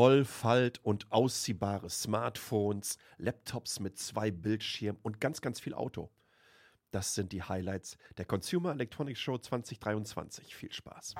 Roll-, Falt- und ausziehbare Smartphones, Laptops mit zwei Bildschirmen und ganz, ganz viel Auto. Das sind die Highlights der Consumer Electronics Show 2023. Viel Spaß.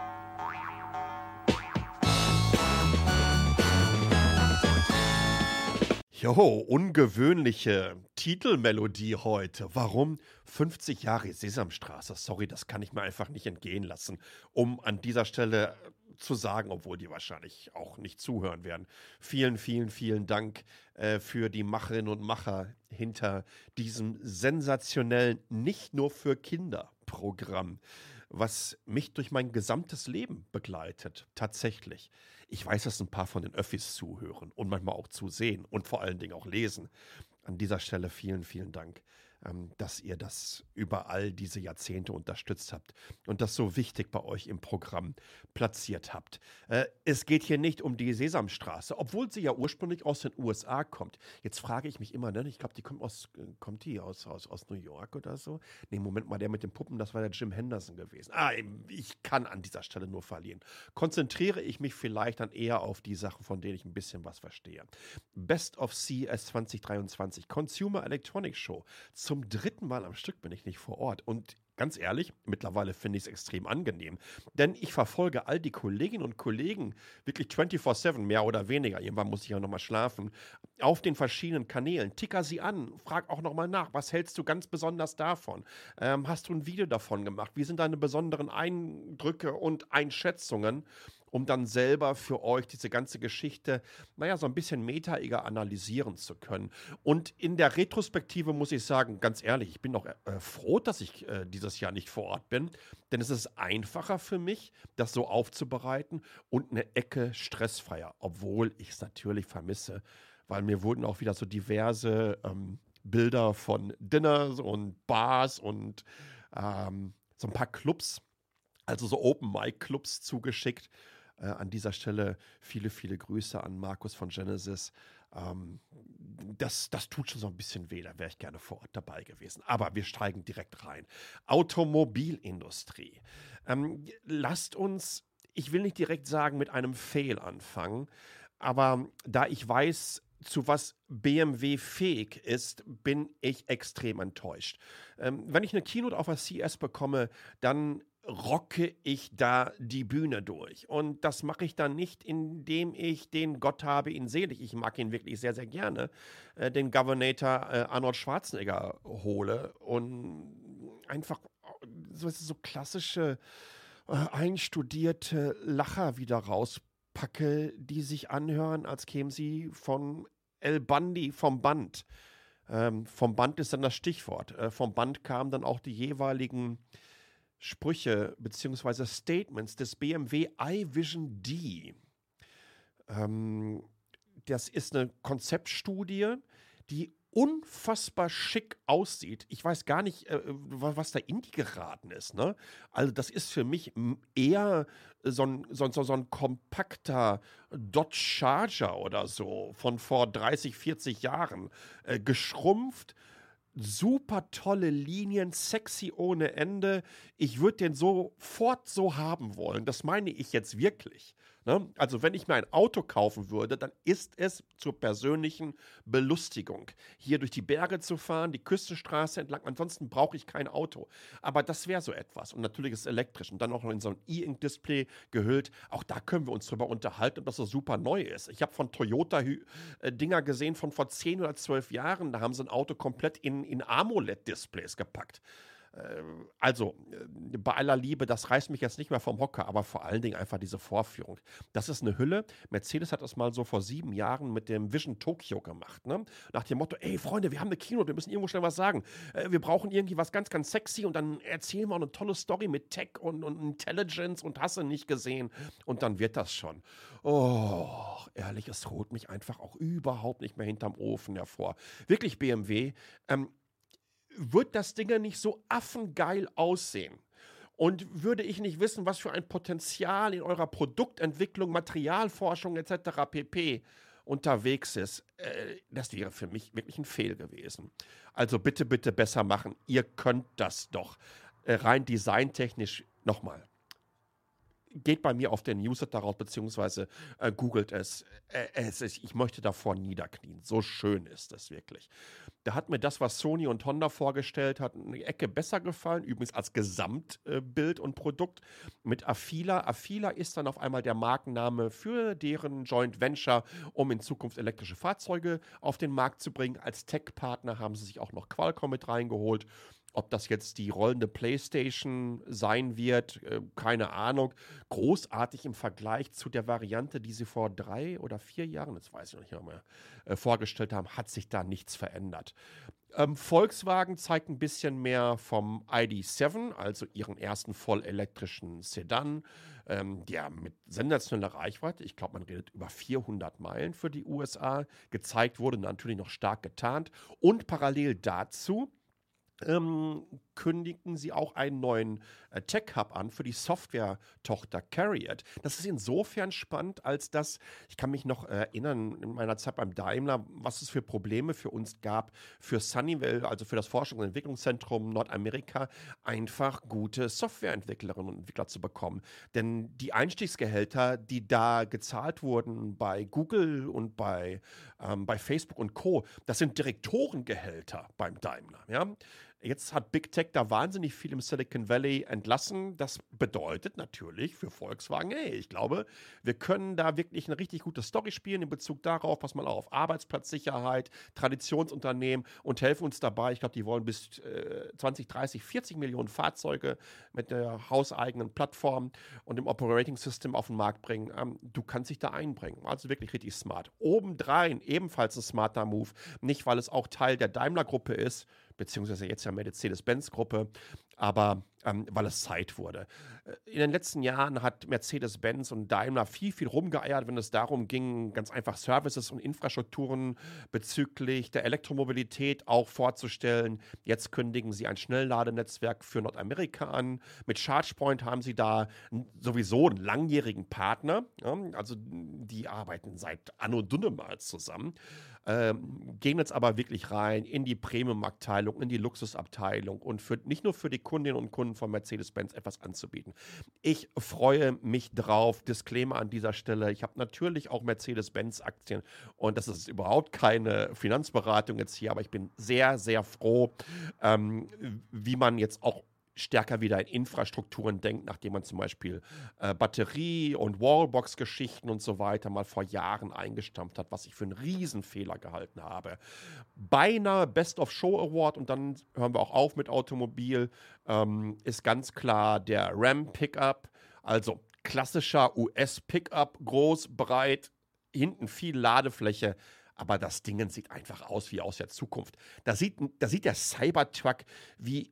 Joho, ungewöhnliche Titelmelodie heute. Warum? 50 Jahre Sesamstraße. Sorry, das kann ich mir einfach nicht entgehen lassen, um an dieser Stelle zu sagen, obwohl die wahrscheinlich auch nicht zuhören werden. Vielen, vielen, vielen Dank äh, für die Macherinnen und Macher hinter diesem sensationellen, nicht nur für Kinder Programm, was mich durch mein gesamtes Leben begleitet. Tatsächlich. Ich weiß, dass ein paar von den Öffis zuhören und manchmal auch zusehen und vor allen Dingen auch lesen. An dieser Stelle vielen, vielen Dank ähm, dass ihr das über all diese Jahrzehnte unterstützt habt und das so wichtig bei euch im Programm platziert habt. Äh, es geht hier nicht um die Sesamstraße, obwohl sie ja ursprünglich aus den USA kommt. Jetzt frage ich mich immer, ne? ich glaube, die kommt aus, äh, kommt die aus, aus, aus New York oder so? Nee, Moment mal, der mit den Puppen, das war der Jim Henderson gewesen. Ah, ich kann an dieser Stelle nur verlieren. Konzentriere ich mich vielleicht dann eher auf die Sachen, von denen ich ein bisschen was verstehe. Best of CS 2023, Consumer Electronics Show zum dritten Mal am Stück bin ich nicht vor Ort. Und ganz ehrlich, mittlerweile finde ich es extrem angenehm. Denn ich verfolge all die Kolleginnen und Kollegen wirklich 24-7, mehr oder weniger. Irgendwann muss ich ja nochmal schlafen. Auf den verschiedenen Kanälen. Ticker sie an, frag auch nochmal nach. Was hältst du ganz besonders davon? Ähm, hast du ein Video davon gemacht? Wie sind deine besonderen Eindrücke und Einschätzungen? Um dann selber für euch diese ganze Geschichte, naja, so ein bisschen metaiger analysieren zu können. Und in der Retrospektive muss ich sagen, ganz ehrlich, ich bin auch äh, froh, dass ich äh, dieses Jahr nicht vor Ort bin, denn es ist einfacher für mich, das so aufzubereiten und eine Ecke stressfreier, obwohl ich es natürlich vermisse, weil mir wurden auch wieder so diverse ähm, Bilder von Dinners und Bars und ähm, so ein paar Clubs, also so Open-Mic-Clubs zugeschickt. Äh, an dieser Stelle viele, viele Grüße an Markus von Genesis. Ähm, das, das tut schon so ein bisschen weh, da wäre ich gerne vor Ort dabei gewesen. Aber wir steigen direkt rein. Automobilindustrie. Ähm, lasst uns, ich will nicht direkt sagen, mit einem Fail anfangen, aber da ich weiß, zu was BMW fähig ist, bin ich extrem enttäuscht. Ähm, wenn ich eine Keynote auf der CS bekomme, dann rocke ich da die Bühne durch. Und das mache ich dann nicht, indem ich den Gott habe ihn selig, ich mag ihn wirklich sehr, sehr gerne, äh, den Governator äh, Arnold Schwarzenegger hole und einfach so, so klassische, äh, einstudierte Lacher wieder rauspacke, die sich anhören, als kämen sie von El Bandi vom Band. Ähm, vom Band ist dann das Stichwort. Äh, vom Band kamen dann auch die jeweiligen Sprüche bzw. Statements des BMW iVision D. Ähm, das ist eine Konzeptstudie, die unfassbar schick aussieht. Ich weiß gar nicht, äh, was da in die geraten ist. Ne? Also das ist für mich eher so ein, so, so, so ein kompakter Dodge Charger oder so von vor 30, 40 Jahren. Äh, geschrumpft, super tolle Linien, sexy ohne Ende. Ich würde den sofort so haben wollen. Das meine ich jetzt wirklich. Ne? Also wenn ich mir ein Auto kaufen würde, dann ist es zur persönlichen Belustigung. Hier durch die Berge zu fahren, die Küstenstraße entlang. Ansonsten brauche ich kein Auto. Aber das wäre so etwas. Und natürlich ist es elektrisch und dann auch noch in so ein E-Ink-Display gehüllt. Auch da können wir uns drüber unterhalten, ob das so super neu ist. Ich habe von Toyota äh, Dinger gesehen von vor 10 oder 12 Jahren. Da haben sie ein Auto komplett in, in AMOLED-Displays gepackt. Ähm, also, äh, bei aller Liebe, das reißt mich jetzt nicht mehr vom Hocker, aber vor allen Dingen einfach diese Vorführung. Das ist eine Hülle. Mercedes hat das mal so vor sieben Jahren mit dem Vision Tokyo gemacht. Ne? Nach dem Motto: Ey, Freunde, wir haben eine Kino, wir müssen irgendwo schnell was sagen. Äh, wir brauchen irgendwie was ganz, ganz sexy und dann erzählen wir eine tolle Story mit Tech und, und Intelligence und hast du nicht gesehen. Und dann wird das schon. Oh, ehrlich, es holt mich einfach auch überhaupt nicht mehr hinterm Ofen hervor. Wirklich, BMW. Ähm, wird das Ding nicht so affengeil aussehen. Und würde ich nicht wissen, was für ein Potenzial in eurer Produktentwicklung, Materialforschung etc. pp unterwegs ist, äh, das wäre für mich wirklich ein Fehl gewesen. Also bitte, bitte besser machen. Ihr könnt das doch. Äh, rein designtechnisch nochmal. Geht bei mir auf den Newsletter raus, beziehungsweise äh, googelt es. Äh, es ist, ich möchte davor niederknien. So schön ist es wirklich. Da hat mir das, was Sony und Honda vorgestellt hat, eine Ecke besser gefallen. Übrigens als Gesamtbild äh, und Produkt mit Afila. Afila ist dann auf einmal der Markenname für deren Joint Venture, um in Zukunft elektrische Fahrzeuge auf den Markt zu bringen. Als Tech-Partner haben sie sich auch noch Qualcomm mit reingeholt. Ob das jetzt die rollende PlayStation sein wird, äh, keine Ahnung. Großartig im Vergleich zu der Variante, die sie vor drei oder vier Jahren, das weiß ich noch nicht mehr, äh, vorgestellt haben, hat sich da nichts verändert. Ähm, Volkswagen zeigt ein bisschen mehr vom ID7, also ihren ersten vollelektrischen Sedan, ähm, der mit sensationeller Reichweite, ich glaube, man redet über 400 Meilen für die USA, gezeigt wurde, natürlich noch stark getarnt. Und parallel dazu ähm, kündigten sie auch einen neuen äh, Tech-Hub an für die Software-Tochter Carriot. Das ist insofern spannend, als dass, ich kann mich noch erinnern, in meiner Zeit beim Daimler, was es für Probleme für uns gab, für Sunnyvale, also für das Forschungs- und Entwicklungszentrum Nordamerika, einfach gute Softwareentwicklerinnen und Entwickler zu bekommen. Denn die Einstiegsgehälter, die da gezahlt wurden bei Google und bei, ähm, bei Facebook und Co., das sind Direktorengehälter beim Daimler. Ja? Jetzt hat Big Tech da wahnsinnig viel im Silicon Valley entlassen. Das bedeutet natürlich für Volkswagen, hey, ich glaube, wir können da wirklich eine richtig gute Story spielen in Bezug darauf, pass mal auf Arbeitsplatzsicherheit, Traditionsunternehmen und helfen uns dabei. Ich glaube, die wollen bis äh, 20, 30, 40 Millionen Fahrzeuge mit der hauseigenen Plattform und dem Operating System auf den Markt bringen. Ähm, du kannst dich da einbringen. Also wirklich richtig smart. Obendrein ebenfalls ein smarter Move. Nicht, weil es auch Teil der Daimler-Gruppe ist, beziehungsweise jetzt ja Mercedes-Benz-Gruppe, aber ähm, weil es Zeit wurde. Äh, in den letzten Jahren hat Mercedes-Benz und Daimler viel, viel rumgeeiert, wenn es darum ging, ganz einfach Services und Infrastrukturen bezüglich der Elektromobilität auch vorzustellen. Jetzt kündigen sie ein Schnellladenetzwerk für Nordamerika an. Mit ChargePoint haben sie da sowieso einen langjährigen Partner. Ja? Also die arbeiten seit Anno Dunnemals zusammen. Ähm, gehen jetzt aber wirklich rein in die Premium-Abteilung, in die Luxusabteilung und für, nicht nur für die Kundinnen und Kunden von Mercedes-Benz etwas anzubieten. Ich freue mich drauf. Disclaimer an dieser Stelle. Ich habe natürlich auch Mercedes-Benz-Aktien und das ist überhaupt keine Finanzberatung jetzt hier, aber ich bin sehr, sehr froh, ähm, wie man jetzt auch stärker wieder in Infrastrukturen denkt, nachdem man zum Beispiel äh, Batterie- und Wallbox-Geschichten und so weiter mal vor Jahren eingestampft hat, was ich für einen Riesenfehler gehalten habe. Beinahe Best of Show Award und dann hören wir auch auf mit Automobil, ähm, ist ganz klar der Ram Pickup, also klassischer US-Pickup, groß, breit, hinten viel Ladefläche, aber das Ding sieht einfach aus wie aus der Zukunft. Da sieht, da sieht der Cybertruck wie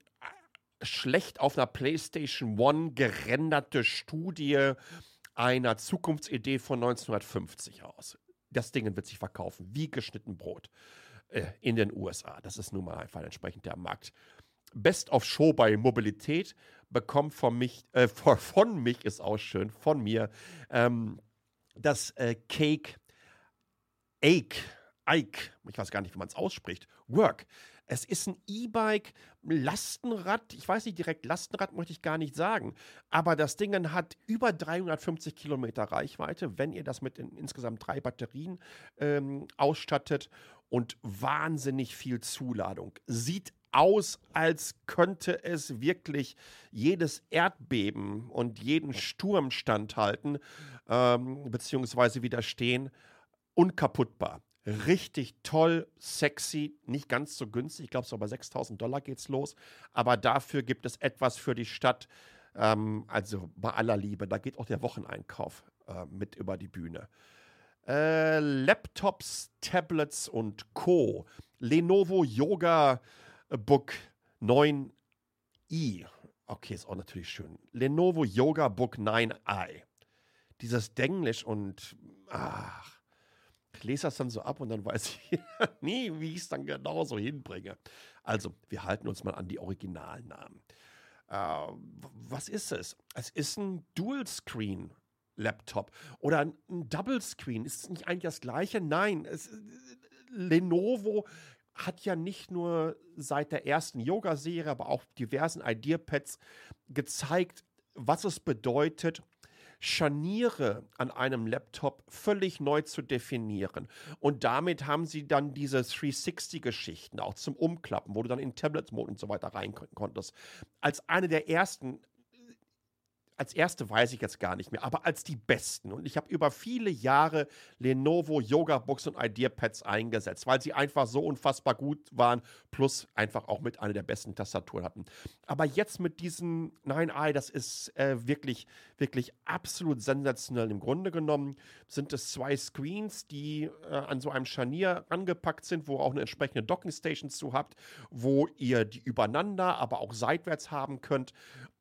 schlecht auf einer PlayStation One gerenderte Studie einer Zukunftsidee von 1950 aus. Das Ding wird sich verkaufen, wie geschnitten Brot äh, in den USA. Das ist nun mal einfach entsprechend der Markt. Best of Show bei Mobilität bekommt von mich, äh, von mich ist auch schön, von mir, ähm, das äh, Cake Ake, Ike, ich weiß gar nicht, wie man es ausspricht, Work. Es ist ein E-Bike, Lastenrad. Ich weiß nicht direkt, Lastenrad möchte ich gar nicht sagen. Aber das Ding hat über 350 Kilometer Reichweite, wenn ihr das mit in, insgesamt drei Batterien ähm, ausstattet und wahnsinnig viel Zuladung. Sieht aus, als könnte es wirklich jedes Erdbeben und jeden Sturm standhalten, ähm, beziehungsweise widerstehen. Unkaputtbar richtig toll, sexy, nicht ganz so günstig. Ich glaube, so bei 6000 Dollar geht es los. Aber dafür gibt es etwas für die Stadt. Ähm, also bei aller Liebe, da geht auch der Wocheneinkauf äh, mit über die Bühne. Äh, Laptops, Tablets und Co. Lenovo Yoga Book 9i. Okay, ist auch natürlich schön. Lenovo Yoga Book 9i. Dieses Denglisch und ach, lese das dann so ab und dann weiß ich nie, wie ich es dann genau so hinbringe. Also, wir halten uns mal an die Originalnamen. Äh, was ist es? Es ist ein Dual-Screen. Laptop oder ein Double Screen. Ist es nicht eigentlich das gleiche? Nein. Es, Lenovo hat ja nicht nur seit der ersten Yoga-Serie, aber auch diversen Idea-Pads gezeigt, was es bedeutet, Scharniere an einem Laptop völlig neu zu definieren. Und damit haben sie dann diese 360-Geschichten auch zum Umklappen, wo du dann in Tablet-Mode und so weiter rein konntest. Als eine der ersten als erste weiß ich jetzt gar nicht mehr, aber als die besten. Und ich habe über viele Jahre Lenovo Yoga Books und IdeaPads eingesetzt, weil sie einfach so unfassbar gut waren, plus einfach auch mit einer der besten Tastaturen hatten. Aber jetzt mit diesem 9i, das ist äh, wirklich, wirklich absolut sensationell. Im Grunde genommen sind es zwei Screens, die äh, an so einem Scharnier angepackt sind, wo auch eine entsprechende Docking Station zu habt, wo ihr die übereinander, aber auch seitwärts haben könnt.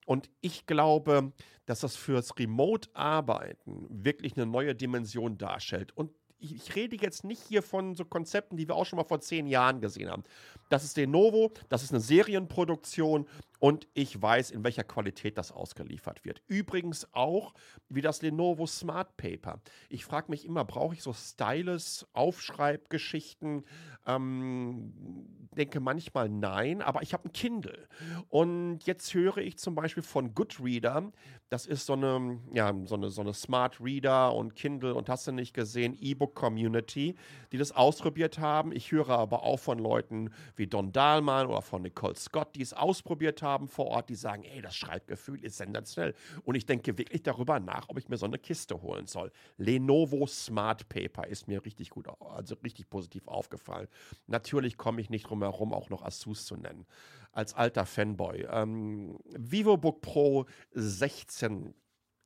Und ich glaube, dass das fürs Remote-Arbeiten wirklich eine neue Dimension darstellt. Und ich, rede jetzt nicht hier von so Konzepten, die wir auch schon mal vor zehn Jahren gesehen haben. Das ist Lenovo, das ist eine Serienproduktion und ich weiß, in welcher Qualität das ausgeliefert wird. Übrigens auch wie das Lenovo Smart Paper. Ich frage mich immer, brauche ich so Stylus, Aufschreibgeschichten? Ähm, denke manchmal nein, aber ich habe ein Kindle. Und jetzt höre ich zum Beispiel von Goodreader, das ist so eine, ja, so eine, so eine Smart Reader und Kindle und hast du nicht gesehen, E-Book Community, die das ausprobiert haben. Ich höre aber auch von Leuten wie Don Dahlmann oder von Nicole Scott, die es ausprobiert haben vor Ort, die sagen, ey, das Schreibgefühl ist sensationell. Und ich denke wirklich darüber nach, ob ich mir so eine Kiste holen soll. Lenovo Smart Paper ist mir richtig gut, also richtig positiv aufgefallen. Natürlich komme ich nicht drum herum, auch noch Asus zu nennen. Als alter Fanboy. Ähm, VivoBook Pro 16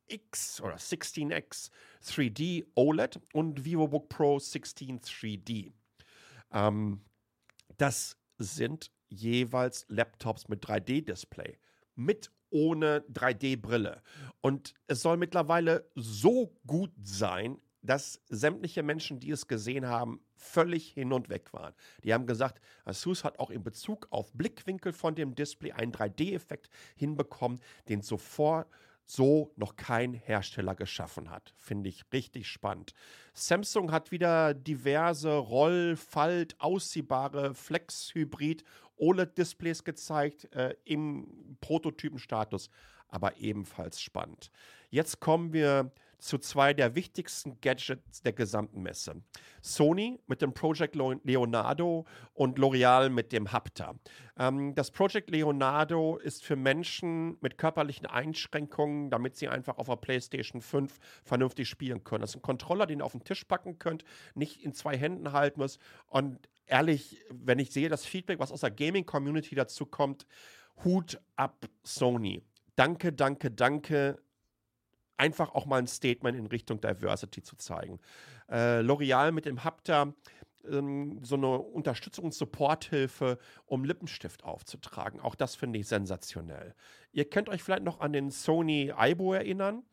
X oder 16X 3D OLED und VivoBook Pro 16 3D. Ähm, das sind jeweils Laptops mit 3D-Display. Mit ohne 3D-Brille. Und es soll mittlerweile so gut sein, dass sämtliche Menschen, die es gesehen haben, völlig hin und weg waren. Die haben gesagt, Asus hat auch in Bezug auf Blickwinkel von dem Display einen 3D-Effekt hinbekommen, den zuvor so noch kein Hersteller geschaffen hat. Finde ich richtig spannend. Samsung hat wieder diverse Roll-, Falt-, ausziehbare Flex-Hybrid OLED-Displays gezeigt äh, im Prototypenstatus, aber ebenfalls spannend. Jetzt kommen wir zu zwei der wichtigsten Gadgets der gesamten Messe. Sony mit dem Project Leonardo und L'Oreal mit dem Hapta. Ähm, das Project Leonardo ist für Menschen mit körperlichen Einschränkungen, damit sie einfach auf der PlayStation 5 vernünftig spielen können. Das ist ein Controller, den ihr auf den Tisch packen könnt, nicht in zwei Händen halten müsst. Und ehrlich, wenn ich sehe, das Feedback, was aus der Gaming-Community dazu kommt, Hut ab Sony. Danke, danke, danke einfach auch mal ein Statement in Richtung Diversity zu zeigen. Äh, L'Oreal mit dem Hapta ähm, so eine Unterstützung und Supporthilfe, um Lippenstift aufzutragen. Auch das finde ich sensationell. Ihr könnt euch vielleicht noch an den Sony Aibo erinnern.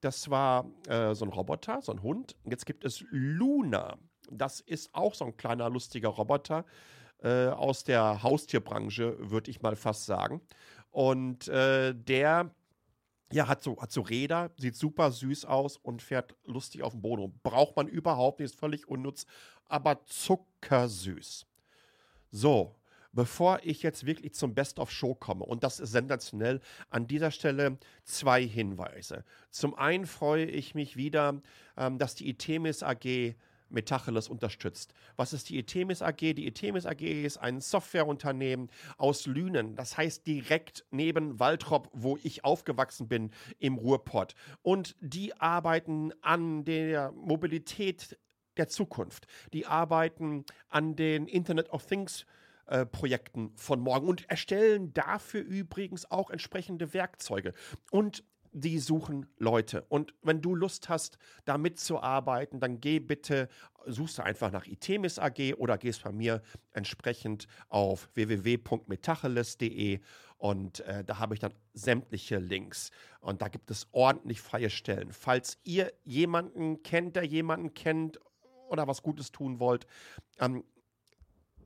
Das war äh, so ein Roboter, so ein Hund. Jetzt gibt es Luna. Das ist auch so ein kleiner, lustiger Roboter äh, aus der Haustierbranche, würde ich mal fast sagen. Und äh, der ja, hat so, hat so Räder, sieht super süß aus und fährt lustig auf dem Boden Braucht man überhaupt nicht, ist völlig unnütz, aber zuckersüß. So, bevor ich jetzt wirklich zum Best of Show komme, und das ist sensationell, an dieser Stelle zwei Hinweise. Zum einen freue ich mich wieder, ähm, dass die ITEMIS AG Metacheles unterstützt. Was ist die Etemis AG? Die Etemis AG ist ein Softwareunternehmen aus Lünen, das heißt direkt neben Waltrop, wo ich aufgewachsen bin, im Ruhrpott. Und die arbeiten an der Mobilität der Zukunft. Die arbeiten an den Internet of Things äh, Projekten von morgen und erstellen dafür übrigens auch entsprechende Werkzeuge. Und die suchen Leute. Und wenn du Lust hast, da mitzuarbeiten, dann geh bitte, suchst du einfach nach Itemis AG oder gehst bei mir entsprechend auf www.metacheles.de und äh, da habe ich dann sämtliche Links. Und da gibt es ordentlich freie Stellen. Falls ihr jemanden kennt, der jemanden kennt oder was Gutes tun wollt, ähm,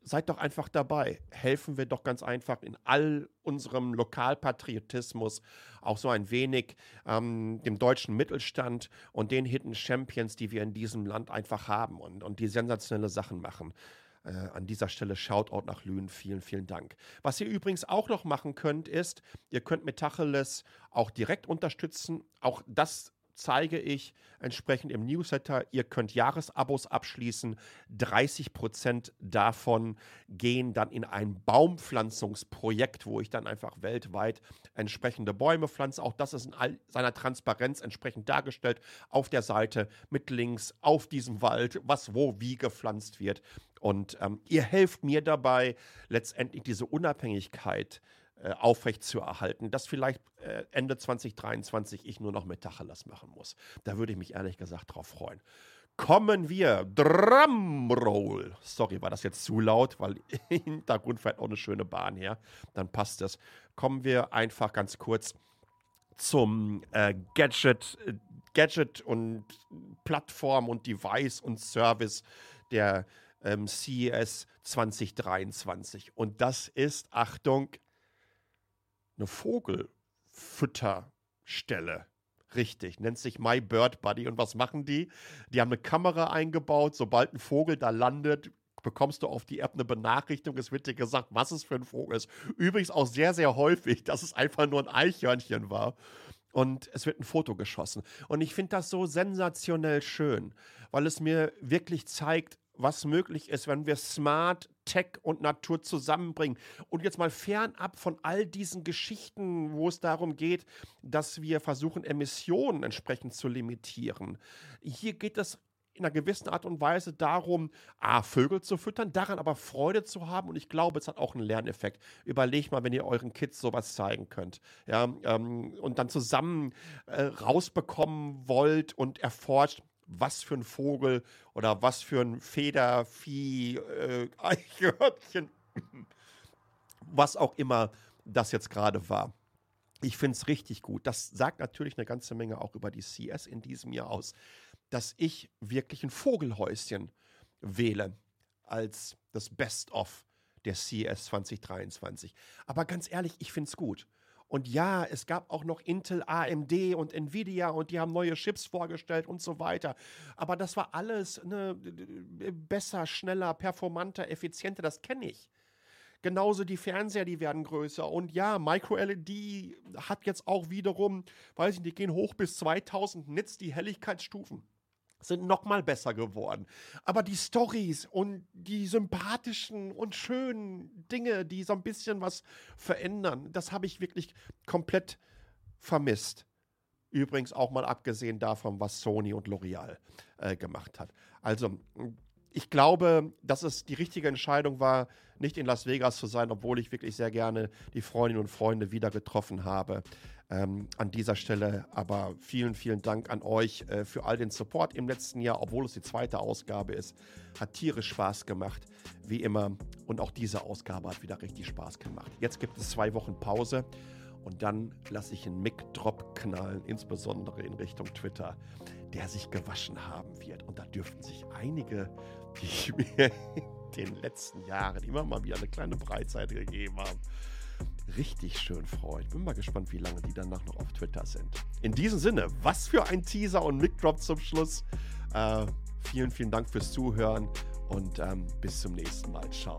seid doch einfach dabei. Helfen wir doch ganz einfach in all unserem Lokalpatriotismus auch so ein wenig ähm, dem deutschen Mittelstand und den Hidden Champions, die wir in diesem Land einfach haben und, und die sensationelle Sachen machen. Äh, an dieser Stelle Shoutout nach Lünen. Vielen, vielen Dank. Was ihr übrigens auch noch machen könnt, ist, ihr könnt Metacheles auch direkt unterstützen. Auch das zeige ich entsprechend im Newsletter. Ihr könnt Jahresabos abschließen. 30 Prozent davon gehen dann in ein Baumpflanzungsprojekt, wo ich dann einfach weltweit entsprechende Bäume pflanze. Auch das ist in all seiner Transparenz entsprechend dargestellt auf der Seite mit Links auf diesem Wald, was wo wie gepflanzt wird. Und ähm, ihr helft mir dabei, letztendlich diese Unabhängigkeit äh, aufrechtzuerhalten, dass vielleicht äh, Ende 2023 ich nur noch mit Tacheles machen muss. Da würde ich mich ehrlich gesagt drauf freuen. Kommen wir, Drumroll. Sorry, war das jetzt zu laut, weil im Hintergrund fährt auch eine schöne Bahn her. Dann passt es. Kommen wir einfach ganz kurz zum äh, Gadget, äh, Gadget und Plattform und Device und Service der ähm, CES 2023. Und das ist, Achtung, eine Vogelfütterstelle. Richtig, nennt sich My Bird Buddy. Und was machen die? Die haben eine Kamera eingebaut. Sobald ein Vogel da landet, bekommst du auf die App eine Benachrichtigung. Es wird dir gesagt, was es für ein Vogel ist. Übrigens auch sehr, sehr häufig, dass es einfach nur ein Eichhörnchen war. Und es wird ein Foto geschossen. Und ich finde das so sensationell schön, weil es mir wirklich zeigt, was möglich ist, wenn wir Smart, Tech und Natur zusammenbringen. Und jetzt mal fernab von all diesen Geschichten, wo es darum geht, dass wir versuchen, Emissionen entsprechend zu limitieren. Hier geht es in einer gewissen Art und Weise darum, A, Vögel zu füttern, daran aber Freude zu haben. Und ich glaube, es hat auch einen Lerneffekt. Überlegt mal, wenn ihr euren Kids sowas zeigen könnt. Ja, ähm, und dann zusammen äh, rausbekommen wollt und erforscht, was für ein Vogel oder was für ein Federvieh, äh, Eichhörnchen, was auch immer das jetzt gerade war. Ich finde es richtig gut. Das sagt natürlich eine ganze Menge auch über die CS in diesem Jahr aus, dass ich wirklich ein Vogelhäuschen wähle als das Best-of der CS 2023. Aber ganz ehrlich, ich finde es gut. Und ja, es gab auch noch Intel, AMD und Nvidia und die haben neue Chips vorgestellt und so weiter. Aber das war alles ne, besser, schneller, performanter, effizienter, das kenne ich. Genauso die Fernseher, die werden größer. Und ja, Micro-LED hat jetzt auch wiederum, weiß ich nicht, die gehen hoch bis 2000 Nits, die Helligkeitsstufen sind noch mal besser geworden. Aber die Stories und die sympathischen und schönen Dinge, die so ein bisschen was verändern, das habe ich wirklich komplett vermisst. Übrigens auch mal abgesehen davon, was Sony und L'Oreal äh, gemacht hat. Also ich glaube, dass es die richtige Entscheidung war, nicht in Las Vegas zu sein, obwohl ich wirklich sehr gerne die Freundinnen und Freunde wieder getroffen habe. Ähm, an dieser Stelle aber vielen, vielen Dank an euch äh, für all den Support im letzten Jahr, obwohl es die zweite Ausgabe ist. Hat tierisch Spaß gemacht, wie immer. Und auch diese Ausgabe hat wieder richtig Spaß gemacht. Jetzt gibt es zwei Wochen Pause und dann lasse ich einen Mic-Drop knallen, insbesondere in Richtung Twitter, der sich gewaschen haben wird. Und da dürften sich einige, die mir in den letzten Jahren immer mal wieder eine kleine Breitseite gegeben haben, richtig schön freuen. Bin mal gespannt, wie lange die danach noch auf Twitter sind. In diesem Sinne, was für ein Teaser und Mic-Drop zum Schluss. Äh, vielen, vielen Dank fürs Zuhören und ähm, bis zum nächsten Mal. Ciao.